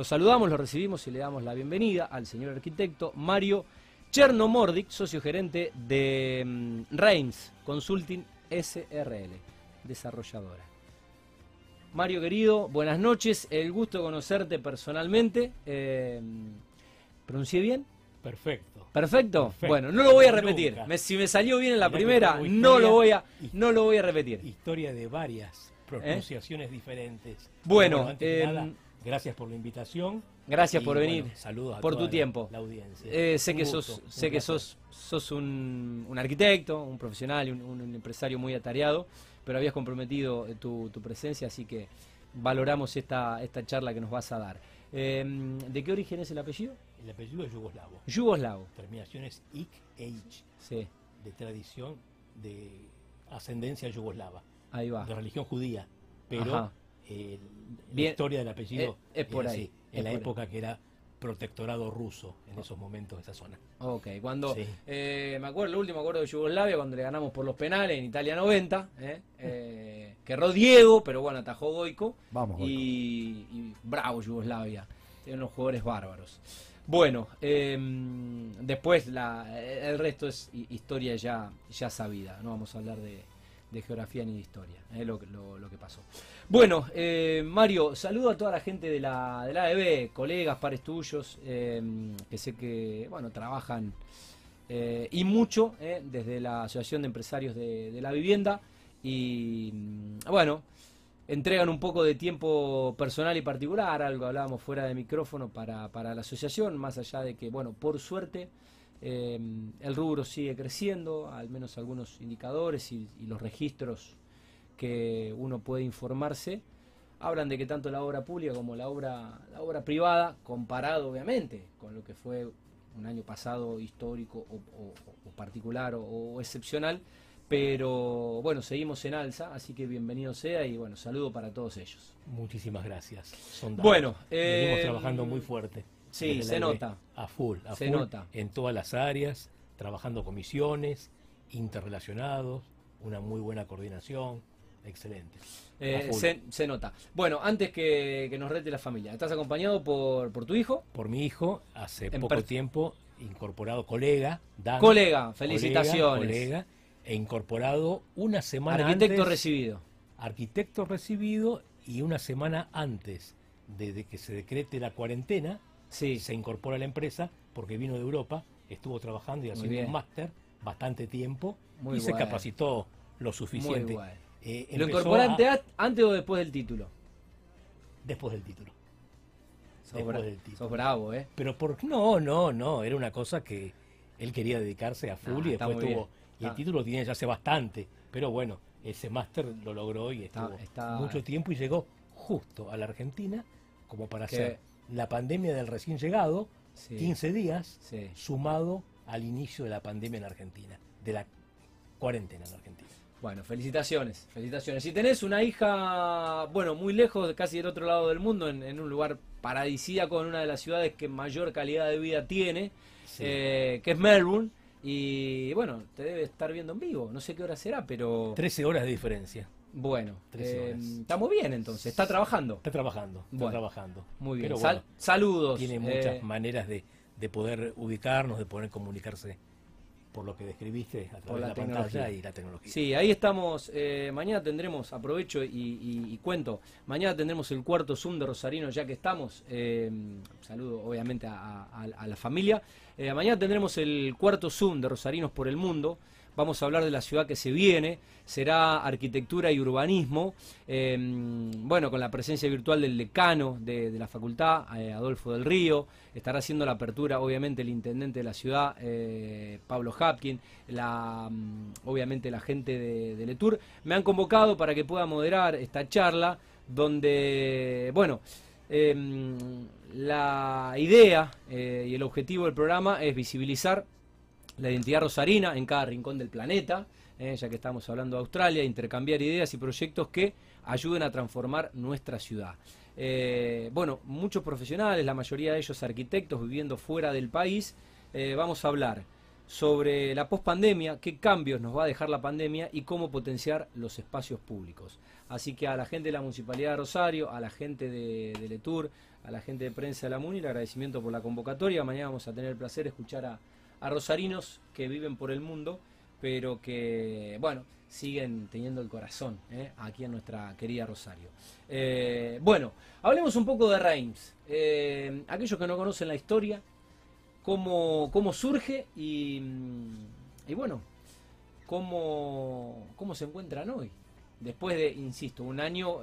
Lo saludamos, lo recibimos y le damos la bienvenida al señor arquitecto Mario Chernomordic, socio gerente de mm, Reims Consulting SRL, desarrolladora. Mario querido, buenas noches, el gusto de conocerte personalmente. Eh, ¿Pronuncié bien? Perfecto. ¿Perfecto? Perfecto. Bueno, no lo voy a repetir. Me- si me salió bien en la Mirá primera, no lo voy a, no lo voy a repetir. Historia de varias pronunciaciones diferentes. Bueno, eh, nada, gracias por la invitación. Gracias y, por venir. bueno, saludos a por toda tu tiempo. La, audiencia. Eh, sé Un que gusto, sos, un sé que sos, sos un, un arquitecto, un profesional un, un empresario muy atareado, pero habías comprometido eh, tu, tu presencia, así que valoramos esta, esta charla que nos vas a dar. Eh, ¿De qué origen es el apellido? El apellido es yugoslavo. Yugoslavo. Terminación es ik e ich, Sí, de tradición de ascendencia yugoslava, ahí va. de religión judía. Pero Ajá. Eh, la Bien. historia del apellido Es- es por ahí, es en la ahí. época que era protectorado ruso en esos momentos esa zona. Ok, cuando Sí. eh, me acuerdo, el último acuerdo de Yugoslavia, cuando le ganamos por los penales en Italia 90, eh, eh, que erró Diego, pero bueno, atajó Goico. Vamos, Goico. y, y bravo Yugoslavia, tienen unos jugadores bárbaros. Bueno, eh, después la, el resto es hi- historia ya, ya sabida, no vamos a hablar de, de geografía ni de historia, es lo, que- lo- lo que pasó. Bueno, eh, Mario, saludo a toda la gente de la, de la AEB, colegas, pares tuyos, eh, que sé que bueno trabajan eh, y mucho eh, desde la Asociación de Empresarios de, la Vivienda y mm, bueno, entregan un poco de tiempo personal y particular, algo hablábamos fuera de micrófono para, para la asociación, más allá de que, bueno, por suerte el rubro sigue creciendo, al menos algunos indicadores y los registros que uno puede informarse, hablan de que tanto la obra pública como la obra, la obra privada, comparado obviamente con lo que fue un año pasado histórico o, o- o particular o, o excepcional, pero bueno, seguimos en alza, así que bienvenido sea y bueno, saludo para todos ellos. Muchísimas gracias. Son. Bueno, venimos eh, trabajando muy fuerte. sí, se nota. A full, a Se full, nota. En todas las áreas, trabajando comisiones, interrelacionados, una muy buena coordinación, excelente. Eh, se, se nota. Bueno, antes que, que nos rete la familia, ¿estás acompañado por, por tu hijo? Por mi hijo, hace En poco tiempo, incorporado colega, Dan, Colega, felicitaciones. colega, e incorporado una semana Arquitecto antes, recibido. arquitecto recibido y una semana antes de, que se decrete la cuarentena, Sí, se incorpora a la empresa porque vino de Europa, estuvo trabajando y haciendo un máster bastante tiempo Muy y se capacitó lo muy suficiente. Eh, ¿Lo a- a- antes o después del título? después del título. Sos, Después bra- del título. sos bravo, ¿eh? Pero por no, no, no, era una cosa que él quería dedicarse a full y después tuvo y el título lo tiene ya hace bastante, pero bueno, ese máster lo logró y estuvo está- mucho tiempo y llegó justo a la Argentina como para Que- hacer la pandemia del recién llegado, Sí. 15 días, Sí. sumado al inicio de la pandemia en Argentina, de la cuarentena en Argentina. Bueno, felicitaciones, felicitaciones. Si tenés una hija, bueno, muy lejos, casi del otro lado del mundo, en, en un lugar paradisíaco, en una de las ciudades que mayor calidad de vida tiene, Sí. eh, que es Melbourne, y bueno, te debe estar viendo en vivo, no sé qué hora será, pero 13 horas de diferencia. bueno, 13 eh, estamos bien entonces, está trabajando. Está trabajando, está Bueno, trabajando. Muy bien, Sal- bueno, saludos. tiene eh, muchas maneras de, de poder ubicarnos, de poder comunicarse por lo que describiste a través Por de la la, pantalla y la tecnología. Sí, ahí estamos. eh, mañana tendremos, aprovecho y, y- y cuento, mañana tendremos el cuarto Zoom de Rosarino, ya que estamos. eh, saludo obviamente a, a- a la familia. Eh, mañana tendremos el cuarto Zoom de Rosarinos por el Mundo. Vamos a hablar de la ciudad que se viene, será arquitectura y urbanismo, eh, bueno, con la presencia virtual del decano de, la facultad, eh, Adolfo del Río, estará haciendo la apertura, obviamente, el intendente de la ciudad, eh, Pablo Hapkin, mm, obviamente la gente de, de Letour. Me han convocado para que pueda moderar esta charla, donde, bueno, eh, la idea eh, y el objetivo del programa es visibilizar la identidad rosarina en cada rincón del planeta, eh, ya que estamos hablando de Australia, intercambiar ideas y proyectos que ayuden a transformar nuestra ciudad. Eh, bueno, muchos profesionales, la mayoría de ellos arquitectos viviendo fuera del país, eh, vamos a hablar sobre la pospandemia, qué cambios nos va a dejar la pandemia y cómo potenciar los espacios públicos. Así que a la gente de la Municipalidad de Rosario, a la gente de, de Letour, a la gente de prensa de la MUNI, el agradecimiento por la convocatoria. Mañana vamos a tener el placer de escuchar a, a rosarinos que viven por el mundo, pero que, bueno, siguen teniendo el corazón ¿eh? aquí en nuestra querida Rosario. Eh, bueno, hablemos un poco de Reims. Eh, aquellos que no conocen la historia, cómo, cómo surge y, y bueno, cómo, cómo se encuentran hoy. Después de, insisto, un año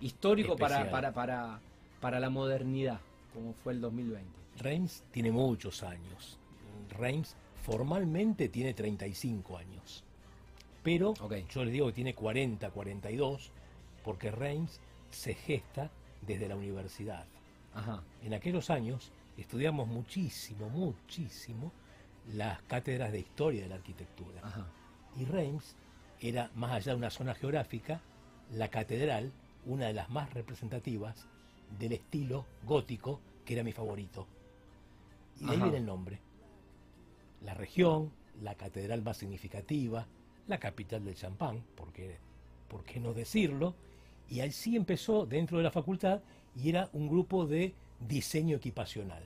histórico para, para, para, para la modernidad, como fue el 2020. Reims tiene muchos años. Reims formalmente tiene 35 años. Pero yo les digo que tiene 40, 42, porque Reims se gesta desde la universidad. En aquellos años estudiamos muchísimo, muchísimo las cátedras de historia de la arquitectura. Y Reims era, más allá de una zona geográfica, la catedral, una de las más representativas del estilo gótico, que era mi favorito. Y de ahí viene el nombre la región, la catedral más significativa, la capital del champán, porque, ¿por qué no decirlo? Y así empezó dentro de la facultad y era un grupo de diseño equipacional.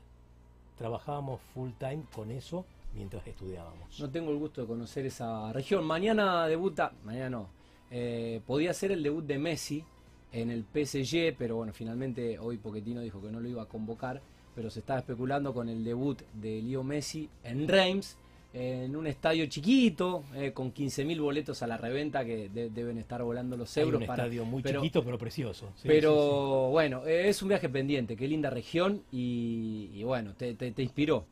Trabajábamos full time con eso mientras estudiábamos. No tengo el gusto de conocer esa región. Mañana debuta, mañana no, eh, podía ser el debut de Messi en el PSG, pero bueno, finalmente hoy Poquetino dijo que no lo iba a convocar pero se estaba especulando con el debut de Leo Messi en Reims, en un estadio chiquito, eh, con 15.000 boletos a la reventa que deben estar volando los euros. un estadio muy chiquito pero precioso. pero bueno, eh, es un viaje pendiente, qué linda región y, bueno, te, inspiró.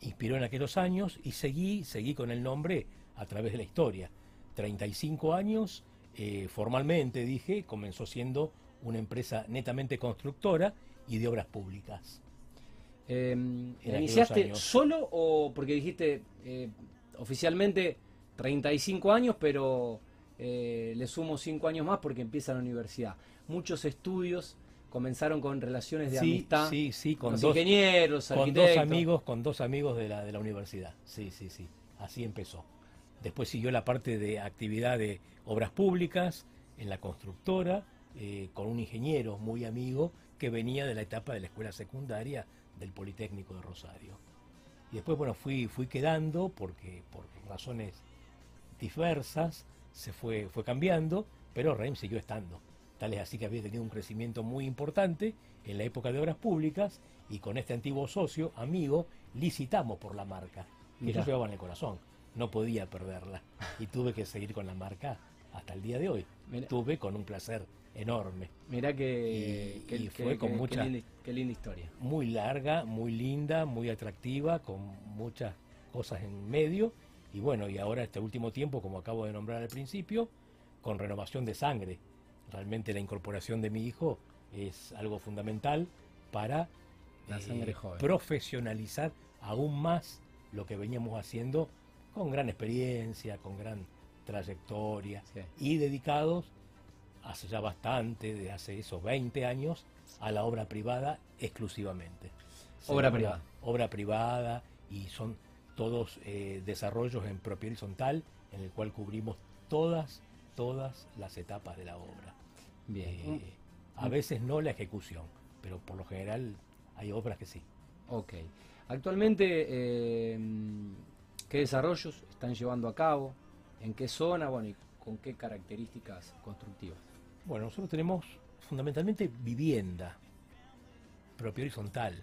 Inspiró en aquellos años y seguí, seguí con el nombre a través de la historia. 35 años, eh, formalmente dije, comenzó siendo una empresa netamente constructora y de obras públicas. Eh, ¿Iniciaste solo o porque dijiste eh, oficialmente 35 años, pero eh, le sumo 5 años más porque empieza la universidad? Muchos estudios comenzaron con relaciones de amistad sí, sí, con, dos, ingenieros, con dos amigos, con dos amigos de la, de la universidad. Sí, sí, sí. Así empezó. Después siguió la parte de actividad de obras públicas en la constructora, eh, con un ingeniero muy amigo que venía de la etapa de la escuela secundaria del Politécnico de Rosario. Y después, bueno, fui, fui quedando porque por razones diversas se fue, fue cambiando, pero Reim siguió estando. Tal es así que había tenido un crecimiento muy importante en la época de obras públicas y con este antiguo socio, amigo, licitamos por la marca. Y yo llevaba en el corazón, no podía perderla. Y tuve que seguir con la marca hasta el día de hoy. Tuve con un placer enorme. Mira que, fue con mucha qué linda, historia. Muy larga, muy linda, muy atractiva, con muchas cosas en medio. Y bueno, y ahora este último tiempo, como acabo de nombrar al principio, con renovación de sangre. Realmente la incorporación de mi hijo es algo fundamental para eh, profesionalizar aún más lo que veníamos haciendo con gran experiencia, con gran trayectoria y dedicados hace ya bastante, de hace esos 20 años, a la obra privada exclusivamente. obra privada. Obra privada y son todos eh, desarrollos en propiedad horizontal en el cual cubrimos todas, todas las etapas de la obra. Bien. Eh, a veces no la ejecución, pero por lo general hay obras que sí. Ok. Actualmente, eh, ¿qué desarrollos están llevando a cabo? ¿En qué zona? Bueno, y con qué características constructivas. Bueno, nosotros tenemos fundamentalmente vivienda propia horizontal.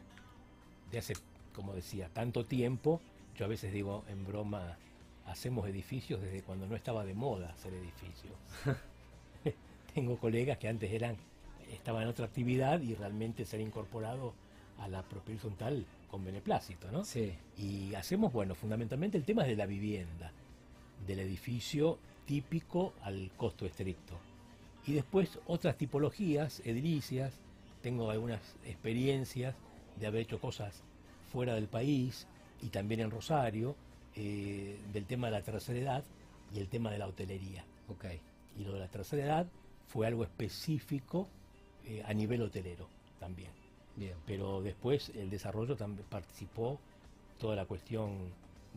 De hace, como decía, tanto tiempo, yo a veces digo en broma, hacemos edificios desde cuando no estaba de moda hacer edificios. Tengo colegas que antes eran, estaban en otra actividad y realmente se han incorporado a la propia horizontal con beneplácito, ¿no? Sí. Y hacemos, bueno, fundamentalmente el tema es de la vivienda, del edificio típico al costo estricto. Y después otras tipologías, edilicias, tengo algunas experiencias de haber hecho cosas fuera del país y también en Rosario, eh, del tema de la tercera edad y el tema de la hotelería. Okay. Y lo de la tercera edad fue algo específico eh, a nivel hotelero también. Bien. Pero después el desarrollo también participó toda la cuestión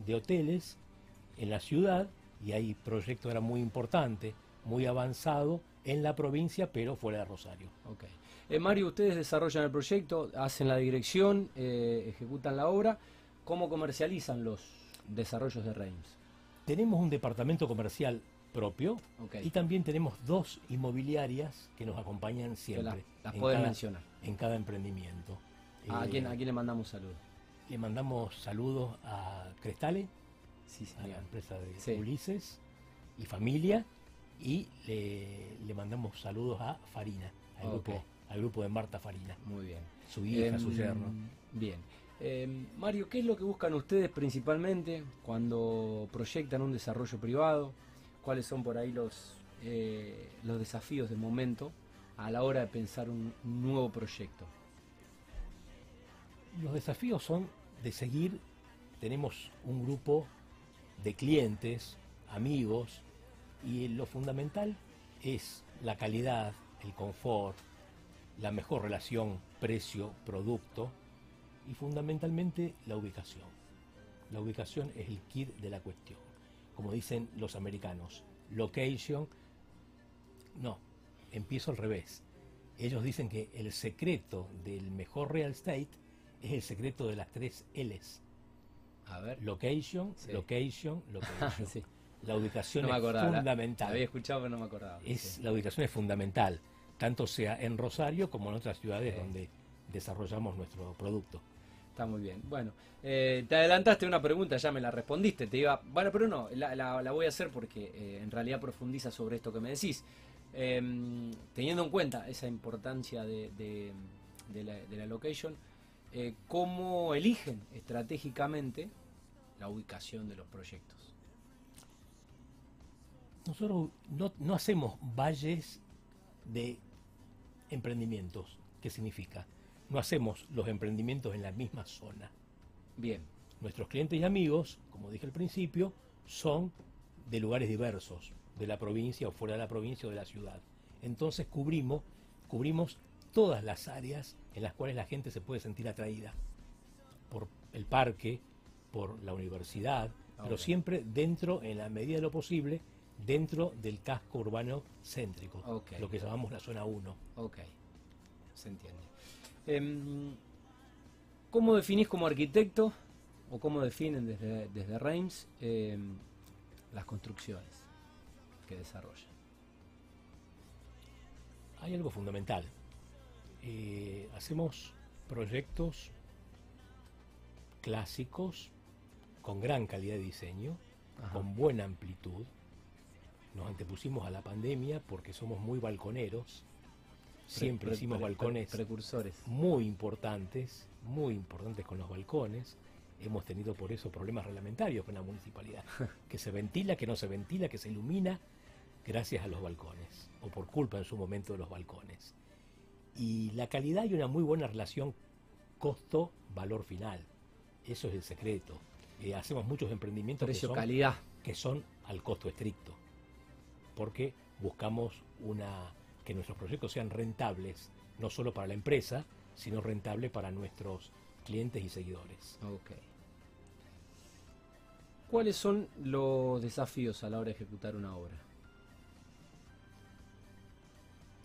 de hoteles en la ciudad y hay proyectos era muy importante, muy avanzado en la provincia, pero fuera de Rosario. Okay. Eh, Mario, ustedes desarrollan el proyecto, hacen la dirección, eh, ejecutan la obra. ¿Cómo comercializan los desarrollos de Reims? Tenemos un departamento comercial propio y también tenemos dos inmobiliarias que nos acompañan siempre. Las pueden mencionar. En cada emprendimiento. ¿A, quién, ¿A quién le mandamos saludos? Le mandamos saludos a Crestale, a la empresa de Ulises y familia, y le, mandamos saludos a Farina, al, grupo, al grupo de Marta Farina. Muy bien. Su hija, su em, yerno. Bien. Em, Mario, ¿qué es lo que buscan ustedes principalmente cuando proyectan un desarrollo privado? ¿Cuáles son por ahí los, eh, los desafíos del momento a la hora de pensar un nuevo proyecto? Los desafíos son de seguir, tenemos un grupo de clientes, amigos, y lo fundamental es la calidad, el confort, la mejor relación precio-producto y fundamentalmente la ubicación. La ubicación es el kit de la cuestión. Como dicen los americanos, location, no, empiezo al revés. Ellos dicen que el secreto del mejor real estate es el secreto de las tres L's. A ver. Location, location, location. La ubicación es fundamental. había escuchado, pero no me acordaba. Es, La ubicación es fundamental, tanto sea en Rosario como en otras ciudades donde desarrollamos nuestro producto. Está muy bien. Bueno, eh, te adelantaste una pregunta, ya me la respondiste. Te iba, bueno, pero no, la, voy a hacer porque eh, en realidad profundiza sobre esto que me decís. Em, teniendo en cuenta esa importancia de, la, location, eh, ¿cómo eligen estratégicamente la ubicación de los proyectos? Nosotros no, hacemos valles de emprendimientos. ¿Qué significa? No hacemos los emprendimientos en la misma zona. Bien. Nuestros clientes y amigos, como dije al principio, son de lugares diversos, de la provincia o fuera de la provincia o de la ciudad. Entonces cubrimos, cubrimos todas las áreas en las cuales la gente se puede sentir atraída. Por el parque, por la universidad, pero siempre dentro, en la medida de lo posible, dentro del casco urbano céntrico, lo que llamamos la zona 1. Ok, se entiende. Em, ¿Cómo definís como arquitecto o cómo definen desde, desde Reims em, las construcciones que desarrollan? Hay algo fundamental. Eh, hacemos proyectos clásicos con gran calidad de diseño, con buena amplitud, nos antepusimos a la pandemia porque somos muy balconeros. Siempre hicimos balcones precursores muy importantes, muy importantes con los balcones. Hemos tenido por eso problemas reglamentarios con la municipalidad, que se ventila, que no se ventila, que se ilumina gracias a los balcones, o por culpa en su momento de los balcones. Y la calidad y una muy buena relación costo-valor final. Eso es el secreto. Eh, hacemos muchos emprendimientos Precio-calidad. que son al costo estricto porque buscamos una, que nuestros proyectos sean rentables, no solo para la empresa, sino rentables para nuestros clientes y seguidores. Okay. ¿Cuáles son los desafíos a la hora de ejecutar una obra?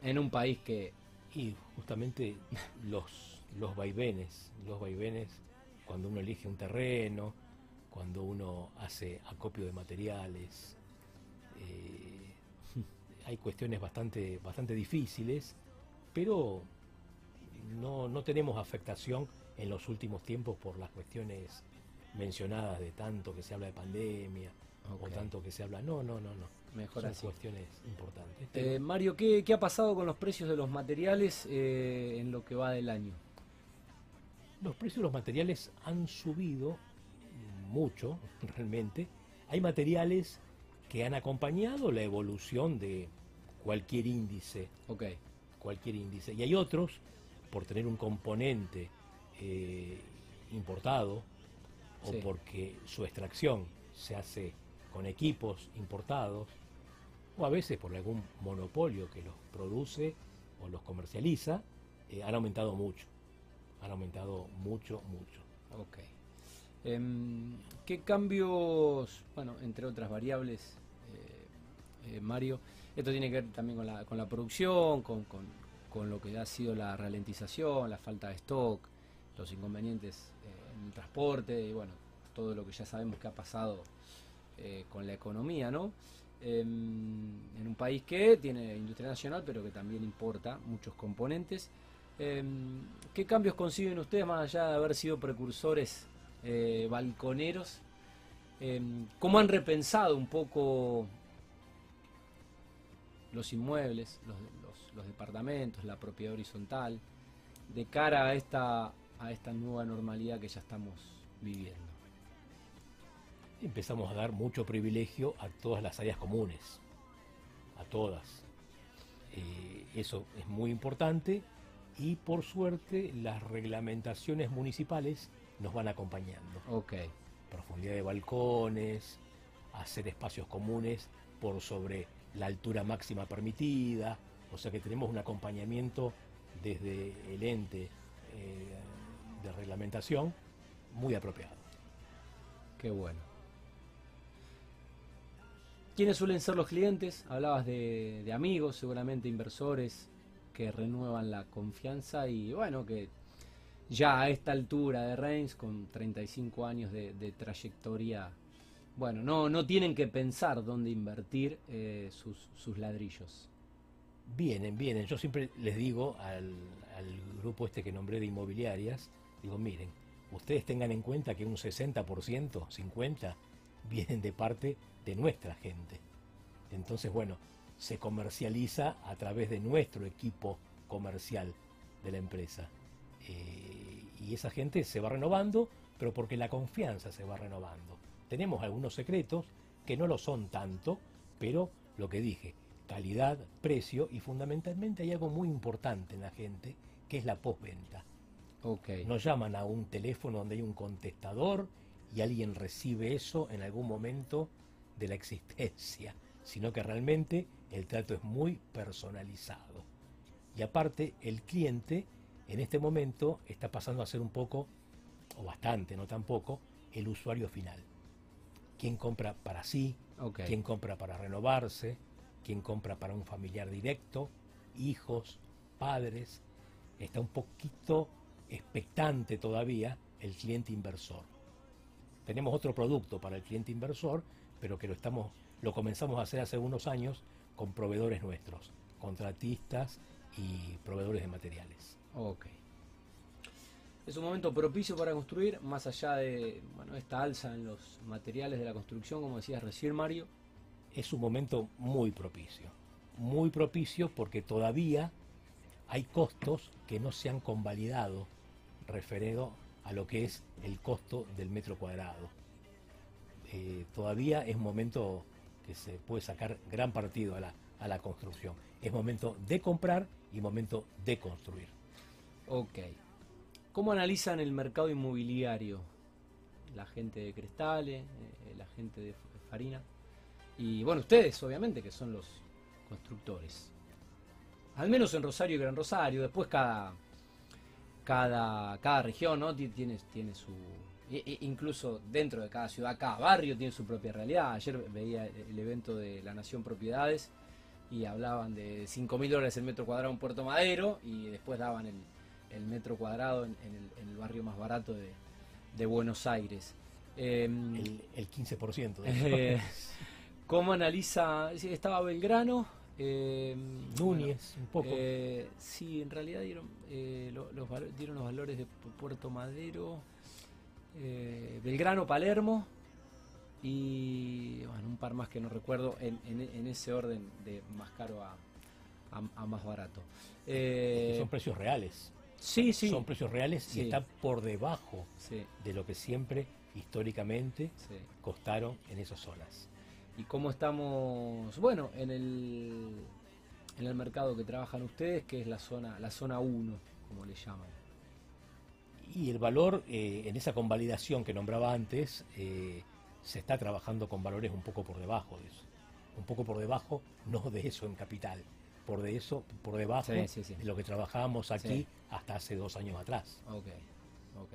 En un país que... Y justamente los, los vaivenes, los vaivenes cuando uno elige un terreno, cuando uno hace acopio de materiales, eh, hay cuestiones bastante, bastante difíciles, pero no, no tenemos afectación en los últimos tiempos por las cuestiones mencionadas de tanto que se habla de pandemia o tanto que se habla. No, no, no, no. Mejor Son cuestiones importantes. Eh, Mario, ¿qué, ha pasado con los precios de los materiales eh, en lo que va del año? Los precios de los materiales han subido mucho, realmente. Hay materiales que han acompañado la evolución de cualquier índice. Ok. Cualquier índice. Y hay otros, por tener un componente eh, importado o porque su extracción se hace con equipos importados, o a veces por algún monopolio que los produce o los comercializa, eh, han aumentado mucho. Han aumentado mucho, mucho. Ok. Em, ¿Qué cambios, bueno, entre otras variables, eh, Mario, Esto tiene que ver también con la, con la producción, con, con, lo que ha sido la ralentización, la falta de stock, los inconvenientes eh, en el transporte y bueno, todo lo que ya sabemos que ha pasado eh, con la economía, ¿no? Em, en un país que tiene industria nacional, pero que también importa muchos componentes. Em, ¿Qué cambios consiguen ustedes más allá de haber sido precursores eh, balconeros? Em, ¿Cómo han repensado un poco los inmuebles, los, departamentos, la propiedad horizontal, de cara a esta, a esta nueva normalidad que ya estamos viviendo? Empezamos a dar mucho privilegio a todas las áreas comunes, a todas. Eh, eso es muy importante y por suerte las reglamentaciones municipales nos van acompañando. Ok. Profundidad de balcones, hacer espacios comunes por sobre la altura máxima permitida, o sea que tenemos un acompañamiento desde el ente eh, de reglamentación muy apropiado. Qué bueno. ¿Quiénes suelen ser los clientes? Hablabas de, amigos, seguramente inversores, que renuevan la confianza y bueno, que ya a esta altura de Reigns, con 35 años de, trayectoria, bueno, no, no tienen que pensar dónde invertir eh, sus, ladrillos. Vienen, vienen. Yo siempre les digo al, al, grupo este que nombré de inmobiliarias, digo, miren, ustedes tengan en cuenta que un 60%, 50%, vienen de parte de nuestra gente. Entonces, bueno, se comercializa a través de nuestro equipo comercial de la empresa. Eh, y esa gente se va renovando, pero porque la confianza se va renovando. Tenemos algunos secretos que no lo son tanto, pero lo que dije, calidad, precio y fundamentalmente hay algo muy importante en la gente, que es la postventa. Okay. Nos llaman a un teléfono donde hay un contestador y alguien recibe eso en algún momento de la existencia, sino que realmente el trato es muy personalizado. Y aparte, el cliente en este momento está pasando a ser un poco, o bastante, no tampoco, el usuario final. ¿Quién compra para sí? ¿Quién compra para renovarse? ¿Quién compra para un familiar directo? Hijos, padres. Está un poquito expectante todavía el cliente inversor. Tenemos otro producto para el cliente inversor, pero que lo estamos lo comenzamos a hacer hace unos años con proveedores nuestros, contratistas y proveedores de materiales. Ok. Es un momento propicio para construir, más allá de bueno, esta alza en los materiales de la construcción, como decías recién Mario. Es un momento muy propicio, muy propicio porque todavía hay costos que no se han convalidado referido a lo que es el costo del metro cuadrado. Eh, todavía es un momento que se puede sacar gran partido a la, a la construcción. Es momento de comprar y momento de construir. Ok. ¿Cómo analizan el mercado inmobiliario? La gente de Crestales, eh, la gente de Farina. Y bueno, ustedes, obviamente, que son los constructores. Al menos en Rosario y Gran Rosario. Después cada, cada, cada región ¿no? tiene, tiene su, incluso dentro de cada ciudad, cada barrio tiene su propia realidad. Ayer veía el evento de la Nación Propiedades y hablaban de 5 mil dólares el metro cuadrado en Puerto Madero y después daban el, metro cuadrado en, el, barrio más barato de, Buenos Aires. Em, el, 15%. Eh, ¿Cómo analiza? Estaba Belgrano. Em, Núñez, un poco. Eh, sí, en realidad dieron, eh, los, dieron los valores de Puerto Madero. Eh, Belgrano, Palermo y bueno, un par más que no recuerdo en, ese orden de más caro a, más barato. Eh, son precios reales. Sí, sí. Son precios reales y están por debajo de lo que siempre históricamente costaron en esas zonas. ¿Y cómo estamos? Bueno, en el, en el mercado que trabajan ustedes, que es la zona, la zona 1, como le llaman. Y el valor, eh, en esa convalidación que nombraba antes, eh, se está trabajando con valores un poco por debajo de eso. Un poco por debajo, no de eso en capital, por de eso, por debajo de lo que trabajábamos aquí hasta hace dos años atrás. Ok, ok.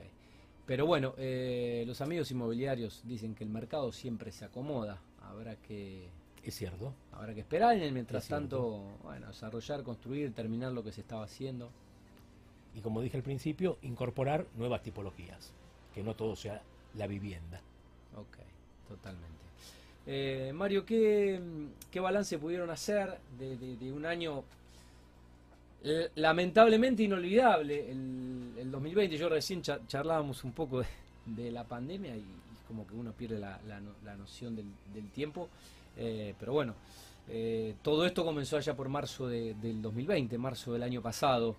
Pero bueno, eh, los amigos inmobiliarios dicen que el mercado siempre se acomoda. Habrá que Es cierto. Habrá que esperar y mientras tanto, bueno, desarrollar, construir, terminar lo que se estaba haciendo. Y como dije al principio, incorporar nuevas tipologías, que no todo sea la vivienda. Ok, totalmente. Eh, Mario, ¿qué, balance pudieron hacer de, un año lamentablemente inolvidable, el, 2020? Yo recién charlábamos un poco de, la pandemia y, como que uno pierde la, noción del, tiempo, eh, pero bueno. Eh, todo esto comenzó allá por marzo del 2020, marzo del año pasado.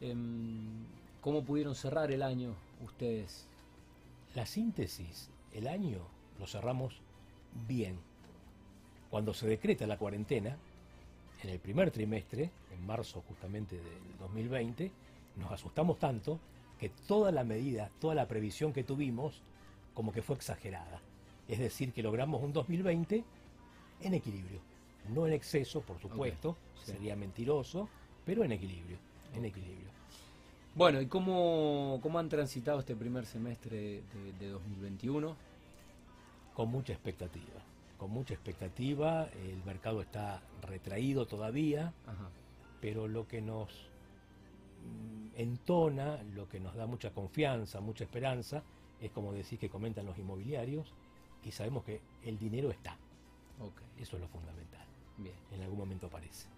Em, ¿Cómo pudieron cerrar el año ustedes? La síntesis, el año lo cerramos bien. Cuando se decreta la cuarentena, en el primer trimestre, en marzo justamente del 2020, nos asustamos tanto que toda la medida, toda la previsión que tuvimos, como que fue exagerada. Es decir, que logramos un 2020 en equilibrio. No en exceso, por supuesto, sería mentiroso, pero en equilibrio, en equilibrio. Bueno, ¿y cómo, cómo han transitado este primer semestre de 2021? Con mucha expectativa. Con mucha expectativa, el mercado está retraído todavía, pero lo que nos mm, entona, lo que nos da mucha confianza, mucha esperanza, es como decir que comentan los inmobiliarios y sabemos que el dinero está. Eso es lo fundamental. Bien. En algún momento aparece.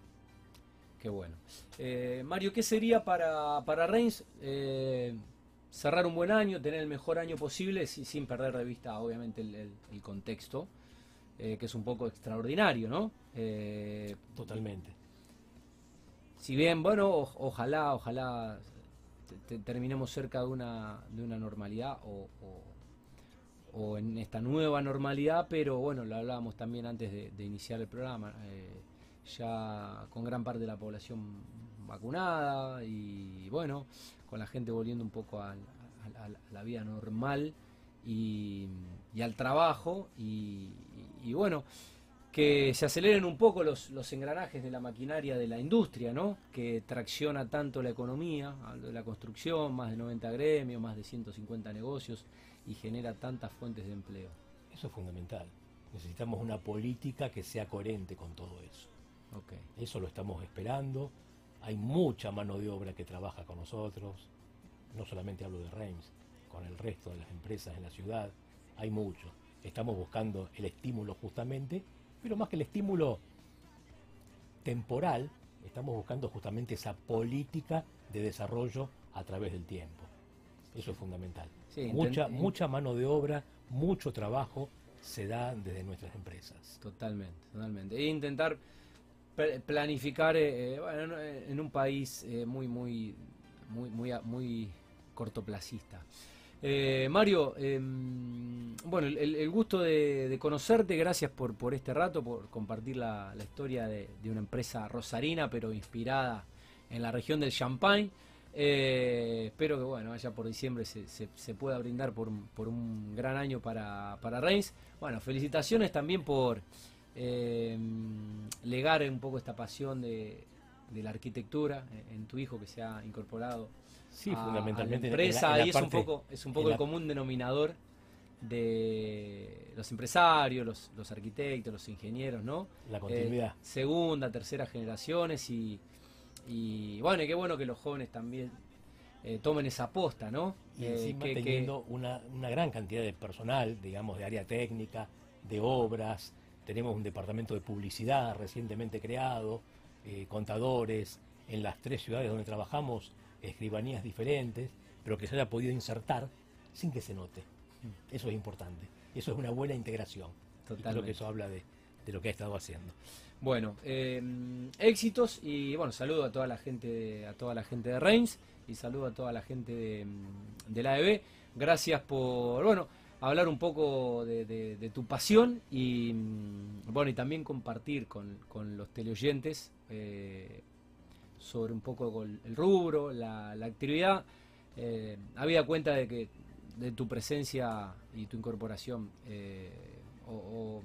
Qué bueno. Eh, Mario, ¿qué sería para, para Reigns? Eh, cerrar un buen año, tener el mejor año posible, sin perder de vista, obviamente, el, contexto, eh, que es un poco extraordinario, ¿no? Eh, Totalmente. Si bien, bueno, ojalá, ojalá terminemos cerca de una, de una normalidad o, o, en esta nueva normalidad, pero bueno, lo hablábamos también antes de, iniciar el programa, eh, ya con gran parte de la población vacunada y bueno, con la gente volviendo un poco a, la vida normal y, al trabajo y, bueno, que se aceleren un poco los, los, engranajes de la maquinaria de la industria, ¿no? Que tracciona tanto la economía, de la construcción, más de 90 gremios, más de 150 negocios y genera tantas fuentes de empleo. Eso es fundamental. Necesitamos una política que sea coherente con todo eso. Okay. Eso lo estamos esperando hay mucha mano de obra que trabaja con nosotros, no solamente hablo de Reims, con el resto de las empresas en la ciudad, hay mucho. Estamos buscando el estímulo justamente, pero más que el estímulo temporal, estamos buscando justamente esa política de desarrollo a través del tiempo. Eso es fundamental. mucha, mucha mano de obra, mucho trabajo se da desde nuestras empresas. Totalmente, totalmente. E intentar planificar eh, eh, en un país eh, muy, muy, muy, muy, muy cortoplacista. Mario, em, bueno, el, gusto de, conocerte, gracias por, por este rato, por compartir la, historia de, una empresa rosarina, pero inspirada en la región del Champagne. espero que bueno, allá por diciembre se, se, pueda brindar por, por, un gran año para, para. Bueno, felicitaciones también por eh, legar un poco esta pasión de, la arquitectura en, tu hijo que se ha incorporado sí, fundamentalmente la empresa y es un poco es un poco el común denominador de los empresarios, los, arquitectos, los ingenieros, ¿no? La continuidad. Eh, segunda, tercera generaciones y, y bueno, y qué bueno que los jóvenes también eh, tomen esa aposta, ¿no? Y encima teniendo una, una gran cantidad de personal, digamos, de área técnica, de obras, tenemos un departamento de publicidad recientemente creado, eh, contadores, en las tres ciudades donde trabajamos, escribanías diferentes, pero que se haya podido insertar sin que se note. Mm. Eso es importante. Eso es una buena integración. Totalmente. creo que eso habla de, lo que ha estado haciendo. Bueno, eh, éxitos y bueno, saludo a toda la gente, a toda la gente de Reims y saludo a toda la gente de, de la AEB. Gracias por, bueno, hablar un poco de, tu pasión y mm, bueno y también compartir con, los teleoyentes eh, sobre un poco el rubro, la, actividad. Eh, había cuenta de que de tu presencia y tu incorporación eh, o,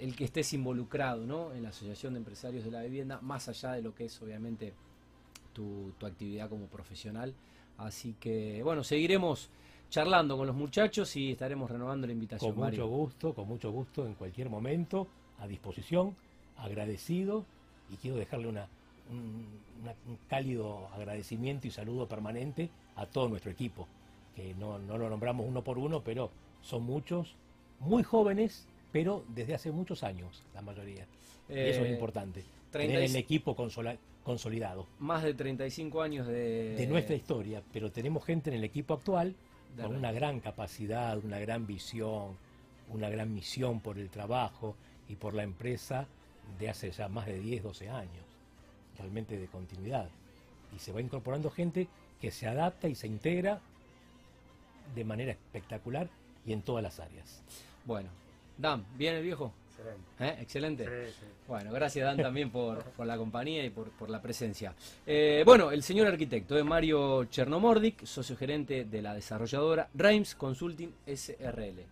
el que estés involucrado ¿no? en la Asociación de Empresarios de la Vivienda, más allá de lo que es obviamente tu, tu actividad como profesional. Así que bueno, seguiremos charlando con los muchachos y estaremos renovando la invitación. Con mucho gusto, con mucho gusto en cualquier momento. a disposición, agradecido y quiero dejarle una, un, cálido agradecimiento y saludo permanente a todo nuestro equipo, que no, lo nombramos uno por uno, pero son muchos, muy jóvenes, pero desde hace muchos años, la mayoría. eso es eh, importante. Tener el equipo consolidado. Más de 35 años de... De nuestra historia, pero tenemos gente en el equipo actual con una gran capacidad, una gran visión, una gran misión por el trabajo y por la empresa de hace ya más de 10, 12 años, realmente de continuidad. Y se va incorporando gente que se adapta y se integra de manera espectacular y en todas las áreas. Bueno, Dan, ¿bien el viejo? Excelente. ¿Eh? Excelente. Bueno, gracias Dan también por, la compañía y por, la presencia. Eh, bueno, el señor arquitecto es Mario Chernomordic, socio gerente de la desarrolladora Reims Consulting SRL.